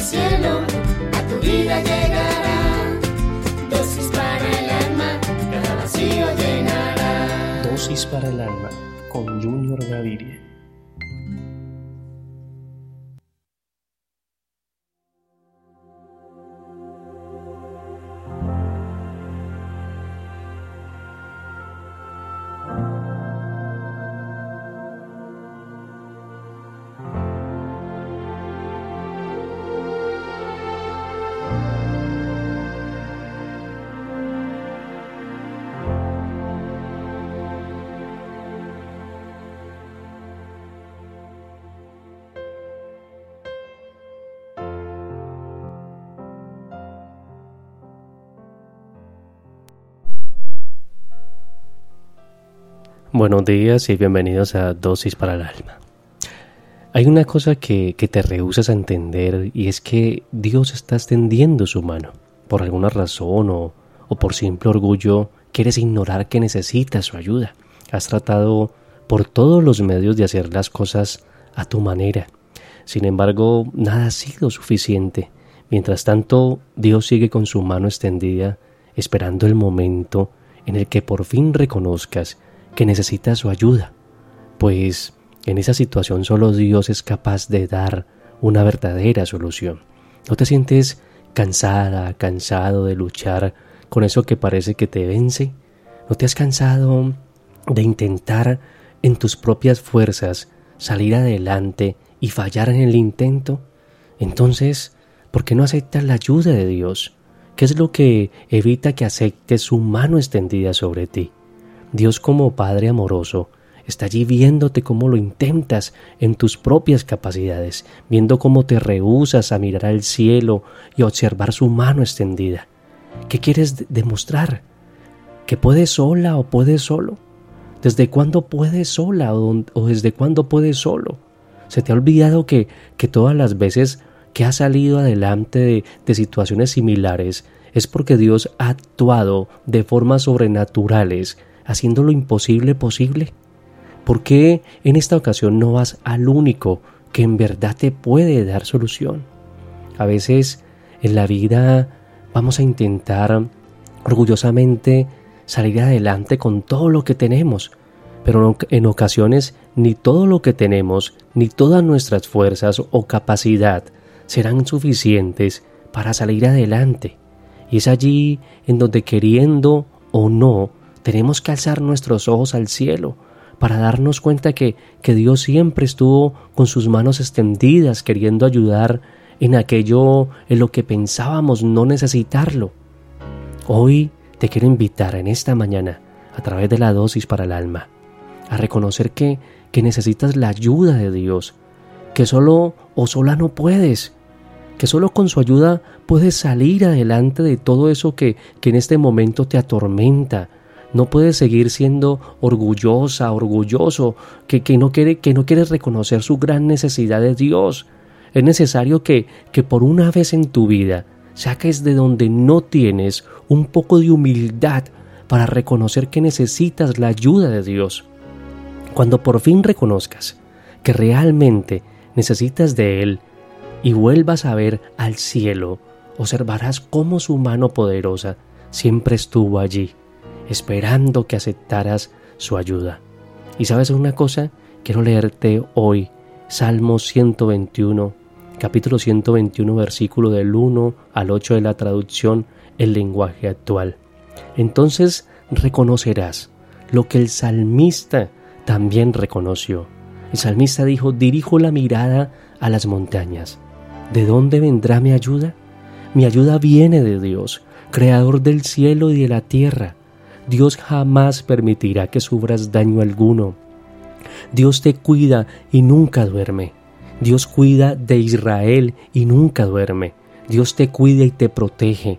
del cielo, a tu vida llegará. Dosis para el alma, cada vacío llenará. Dosis para el alma con Junior Gaviria. Buenos días y bienvenidos a Dosis para el Alma. Hay una cosa que, te rehusas a entender y es que Dios está extendiendo su mano. Por alguna razón o, o por simple orgullo quieres ignorar que necesitas su ayuda. Has tratado por todos los medios de hacer las cosas a tu manera. Sin embargo, nada ha sido suficiente. Mientras tanto, Dios sigue con su mano extendida, esperando el momento en el que por fin reconozcas que necesita su ayuda, pues en esa situación solo Dios es capaz de dar una verdadera solución. ¿No te sientes cansada, cansado de luchar con eso que parece que te vence? ¿No te has cansado de intentar en tus propias fuerzas salir adelante y fallar en el intento? Entonces, ¿por qué no aceptas la ayuda de Dios? ¿Qué es lo que evita que aceptes su mano extendida sobre ti? Dios como Padre amoroso está allí viéndote cómo lo intentas en tus propias capacidades, viendo cómo te rehusas a mirar al cielo y observar su mano extendida. ¿Qué quieres demostrar? ¿Que puedes sola o puedes solo? ¿Desde cuándo puedes sola o, desde cuándo puedes solo? ¿Se te ha olvidado que, que todas las veces que has salido adelante de, de situaciones similares es porque Dios ha actuado de formas sobrenaturales haciendo lo imposible posible? ¿Por qué en esta ocasión no vas al único que en verdad te puede dar solución? A veces en la vida vamos a intentar orgullosamente salir adelante con todo lo que tenemos, pero en ocasiones ni todo lo que tenemos, ni todas nuestras fuerzas o capacidad serán suficientes para salir adelante. Y es allí en donde queriendo o no tenemos que alzar nuestros ojos al cielo para darnos cuenta que, que Dios siempre estuvo con sus manos extendidas queriendo ayudar en aquello en lo que pensábamos no necesitarlo. Hoy te quiero invitar en esta mañana, a través de la dosis para el alma, a reconocer que, que necesitas la ayuda de Dios, que solo o sola no puedes, que solo con su ayuda puedes salir adelante de todo eso que, que en este momento te atormenta, no puedes seguir siendo orgullosa, orgulloso, que, que, no quiere, que no reconocer su gran necesidad de Dios. Es necesario que, que por una vez en tu vida saques de donde no tienes un poco de humildad para reconocer que necesitas la ayuda de Dios. Cuando por fin reconozcas que realmente necesitas de Él y vuelvas a ver al cielo, observarás cómo su mano poderosa siempre estuvo allí esperando que aceptaras su ayuda. Y sabes una cosa, quiero leerte hoy Salmo 121, capítulo 121, versículo del 1 al 8 de la traducción, el lenguaje actual. Entonces reconocerás lo que el salmista también reconoció. El salmista dijo, dirijo la mirada a las montañas. ¿De dónde vendrá mi ayuda? Mi ayuda viene de Dios, creador del cielo y de la tierra. Dios jamás permitirá que sufras daño alguno. Dios te cuida y nunca duerme. Dios cuida de Israel y nunca duerme. Dios te cuida y te protege.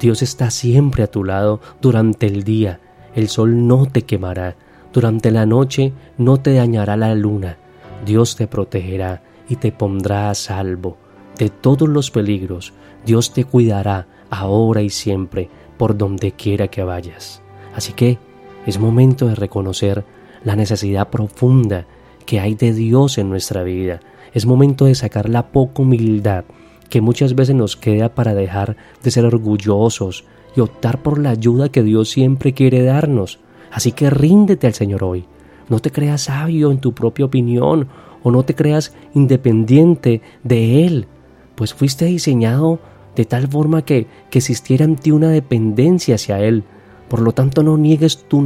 Dios está siempre a tu lado durante el día. El sol no te quemará. Durante la noche no te dañará la luna. Dios te protegerá y te pondrá a salvo de todos los peligros. Dios te cuidará ahora y siempre por donde quiera que vayas. Así que es momento de reconocer la necesidad profunda que hay de Dios en nuestra vida. Es momento de sacar la poca humildad que muchas veces nos queda para dejar de ser orgullosos y optar por la ayuda que Dios siempre quiere darnos. Así que ríndete al Señor hoy. No te creas sabio en tu propia opinión o no te creas independiente de Él, pues fuiste diseñado de tal forma que, que existiera en ti una dependencia hacia Él. Por lo tanto, no niegues tu,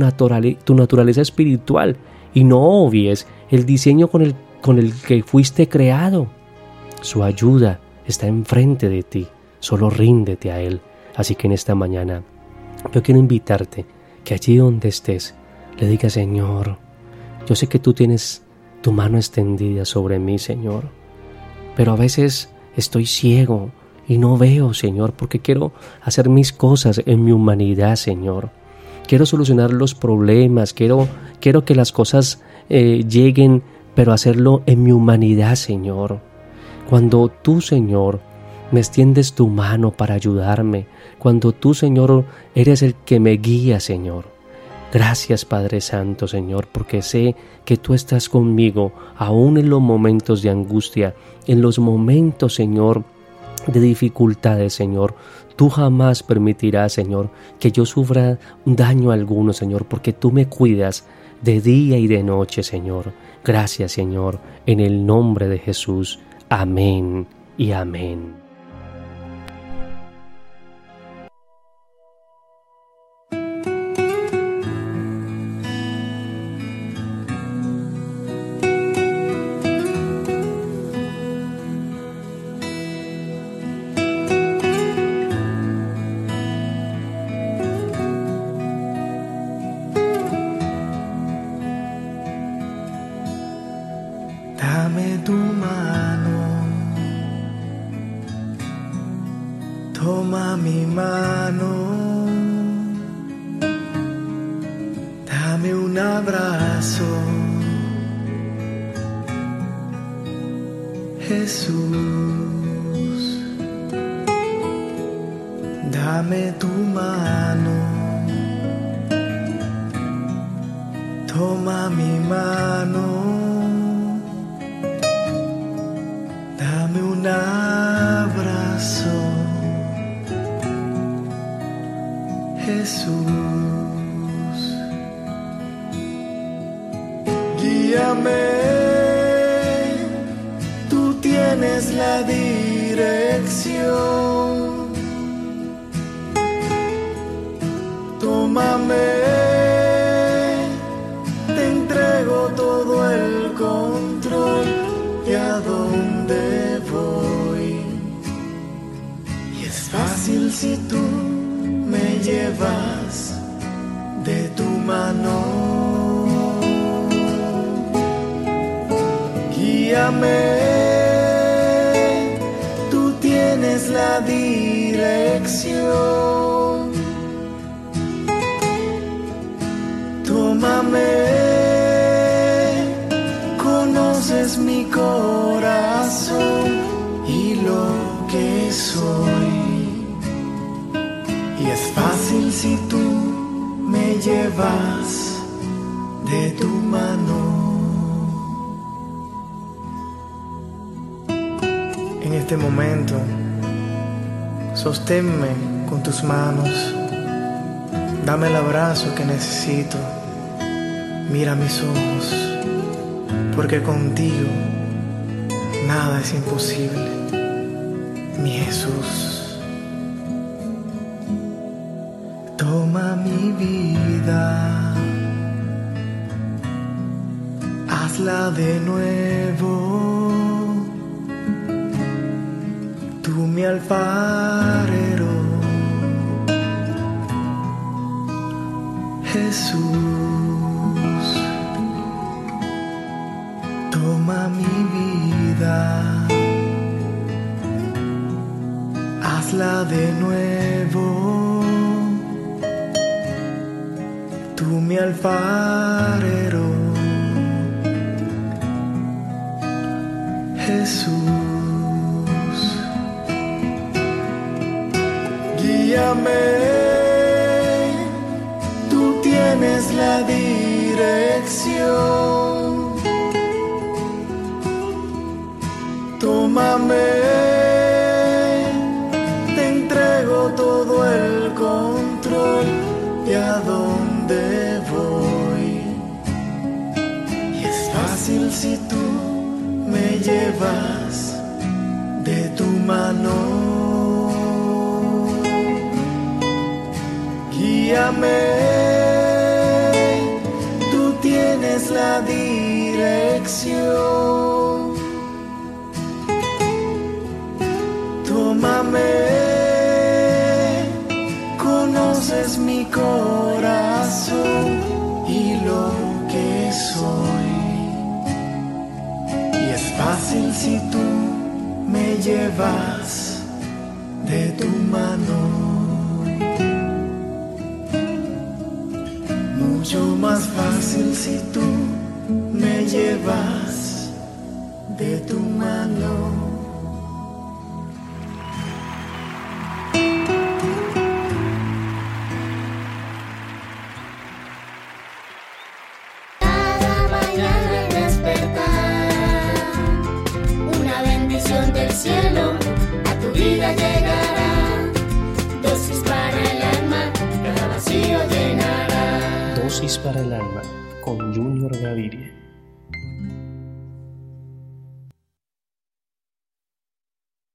tu naturaleza espiritual y no obvies el diseño con el, con el que fuiste creado. Su ayuda está enfrente de ti, solo ríndete a Él. Así que en esta mañana yo quiero invitarte que allí donde estés le digas, Señor, yo sé que tú tienes tu mano extendida sobre mí, Señor, pero a veces estoy ciego y no veo, Señor, porque quiero hacer mis cosas en mi humanidad, Señor. Quiero solucionar los problemas, quiero, quiero que las cosas eh, lleguen, pero hacerlo en mi humanidad, Señor. Cuando tú, Señor, me extiendes tu mano para ayudarme, cuando tú, Señor, eres el que me guía, Señor. Gracias, Padre Santo, Señor, porque sé que tú estás conmigo, aún en los momentos de angustia, en los momentos, Señor, de dificultades, Señor. Tú jamás permitirás, Señor, que yo sufra daño alguno, Señor, porque tú me cuidas de día y de noche, Señor. Gracias, Señor, en el nombre de Jesús. Amén y amén. Jesús, dame tu mano, toma mi mano, dame un abrazo. Jesús. Guíame, tienes la dirección. Tómame, dirección. Tómame, conoces mi corazón y lo que soy. Y es fácil si tú me llevas de tu mano. En este momento, sosténme con tus manos. Dame el abrazo que necesito. Mira mis ojos, porque contigo nada es imposible. Mi Jesús. Toma mi vida, hazla de nuevo. Tú mi alfarero, Jesús. Toma mi vida, hazla de nuevo. tú mi alfarero, Jesús. Guíame, tú tienes la dirección. Tómame, te entrego todo el control y a dónde voy. Y es fácil si tú me llevas. Dirección. Tómame, conoces mi corazón y lo que soy. Y es fácil si tú me llevas de tu mano. Mucho más fácil si tú me llevas de tu mano. Cada mañana al despertar, una bendición del cielo a tu vida llegará. Dosis para el alma, cada vacío llenará. Dosis para el alma con Junior Gaviria.